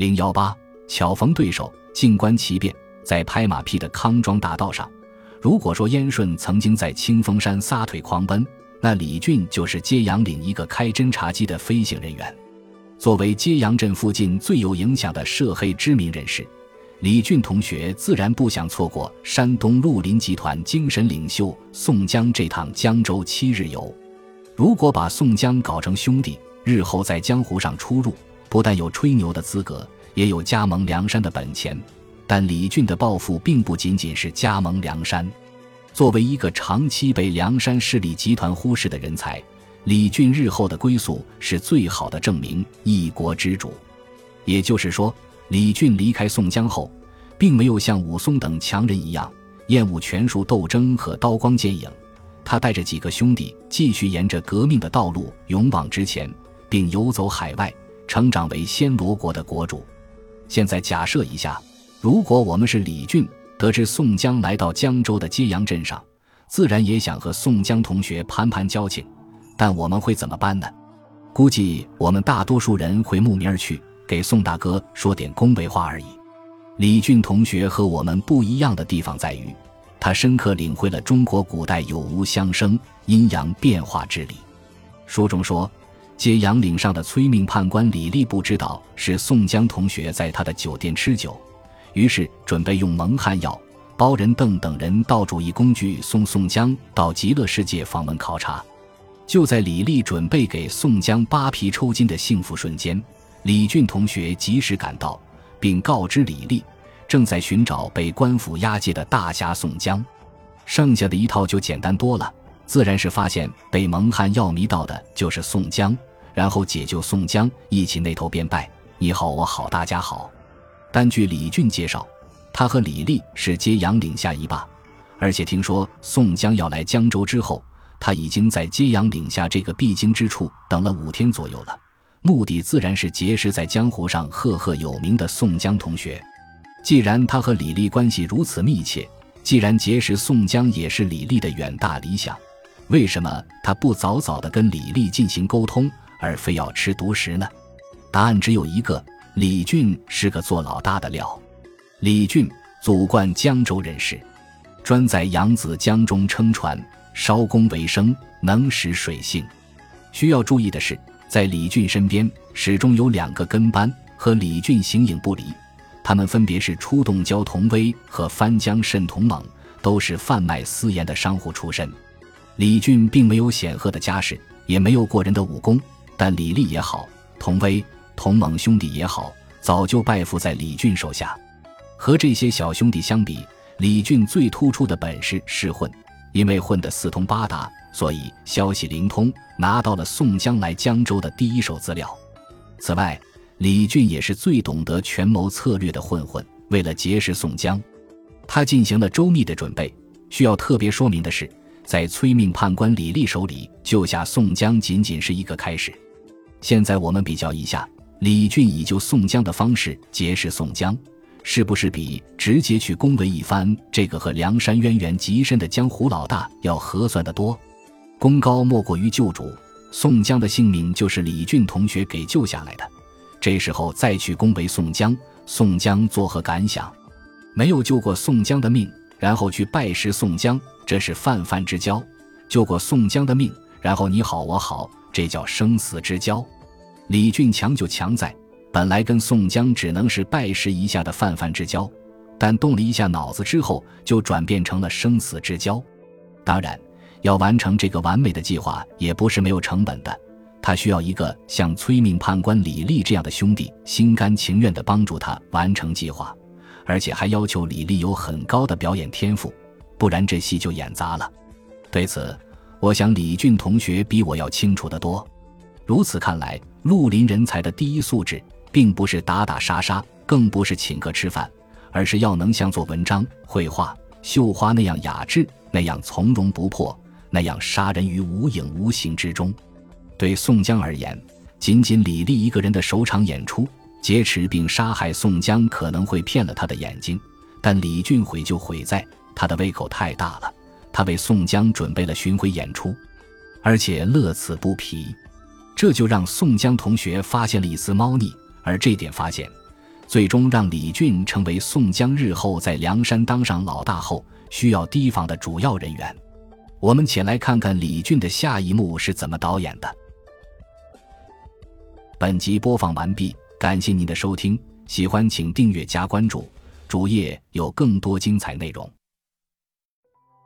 零幺八，巧逢对手，静观其变。在拍马屁的康庄大道上，如果说燕顺曾经在清风山撒腿狂奔，那李俊就是揭阳岭一个开侦察机的飞行人员。作为揭阳镇附近最有影响的涉黑知名人士，李俊同学自然不想错过山东绿林集团精神领袖宋江这趟江州七日游。如果把宋江搞成兄弟，日后在江湖上出入，不但有吹牛的资格，也有加盟梁山的本钱。但李俊的抱负并不仅仅是加盟梁山。作为一个长期被梁山势力集团忽视的人才，李俊日后的归宿是最好的证明。一国之主，也就是说，李俊离开宋江后，并没有像武松等强人一样厌恶权术斗争和刀光剑影。他带着几个兄弟继续沿着革命的道路勇往直前，并游走海外，成长为暹罗国的国主。现在假设一下。如果我们是李俊，得知宋江来到江州的揭阳镇上，自然也想和宋江同学攀攀交情，但我们会怎么办呢？估计我们大多数人会慕名而去，给宋大哥说点恭维话而已。李俊同学和我们不一样的地方在于，他深刻领会了中国古代有无相生、阴阳变化之理。书中说，揭阳岭上的催命判官李立不知道是宋江同学在他的酒店吃酒。于是准备用蒙汗药、包仁邓等人道主义工具送宋江到极乐世界访问考察。就在李立准备给宋江扒皮抽筋的幸福瞬间，李俊同学及时赶到，并告知李立正在寻找被官府押解的大侠宋江。剩下的一套就简单多了，自然是发现被蒙汗药迷到的就是宋江，然后解救宋江，一起那头便拜：“你好，我好，大家好。”但据李俊介绍，他和李立是揭阳岭下一霸，而且听说宋江要来江州之后，他已经在揭阳岭下这个必经之处等了五天左右了。目的自然是结识在江湖上赫赫有名的宋江同学。既然他和李立关系如此密切，既然结识宋江也是李立的远大理想，为什么他不早早的跟李立进行沟通，而非要吃独食呢？答案只有一个。李俊是个做老大的料。李俊，祖贯江州人士，专在扬子江中撑船、烧工为生，能使水性。需要注意的是，在李俊身边始终有两个跟班和李俊形影不离，他们分别是出洞蛟童威和翻江蜃童猛，都是贩卖私盐的商户出身。李俊并没有显赫的家世，也没有过人的武功，但李立也好，童威。同盟兄弟也好，早就拜服在李俊手下。和这些小兄弟相比，李俊最突出的本事是混。因为混得四通八达，所以消息灵通，拿到了宋江来江州的第一手资料。此外，李俊也是最懂得权谋策略的混混。为了结识宋江，他进行了周密的准备。需要特别说明的是，在催命判官李立手里救下宋江，仅仅是一个开始。现在我们比较一下。李俊以救宋江的方式结识宋江，是不是比直接去恭维一番这个和梁山渊源极深的江湖老大要合算得多？功高莫过于救主，宋江的性命就是李俊同学给救下来的。这时候再去恭维宋江，宋江作何感想？没有救过宋江的命，然后去拜师宋江，这是泛泛之交；救过宋江的命，然后你好我好，这叫生死之交。李俊强就强在，本来跟宋江只能是拜师一下的泛泛之交，但动了一下脑子之后，就转变成了生死之交。当然，要完成这个完美的计划，也不是没有成本的。他需要一个像催命判官李立这样的兄弟，心甘情愿地帮助他完成计划，而且还要求李立有很高的表演天赋，不然这戏就演砸了。对此，我想李俊同学比我要清楚得多。如此看来，绿林人才的第一素质，并不是打打杀杀，更不是请客吃饭，而是要能像做文章、绘画、绣花那样雅致，那样从容不迫，那样杀人于无影无形之中。对宋江而言，仅仅李立一个人的首场演出，劫持并杀害宋江，可能会骗了他的眼睛。但李俊毁就毁在他的胃口太大了，他为宋江准备了巡回演出，而且乐此不疲。这就让宋江同学发现了一丝猫腻，而这点发现，最终让李俊成为宋江日后在梁山当上老大后需要提防的主要人员。我们且来看看李俊的下一幕是怎么导演的。本集播放完毕，感谢您的收听，喜欢请订阅加关注，主页有更多精彩内容。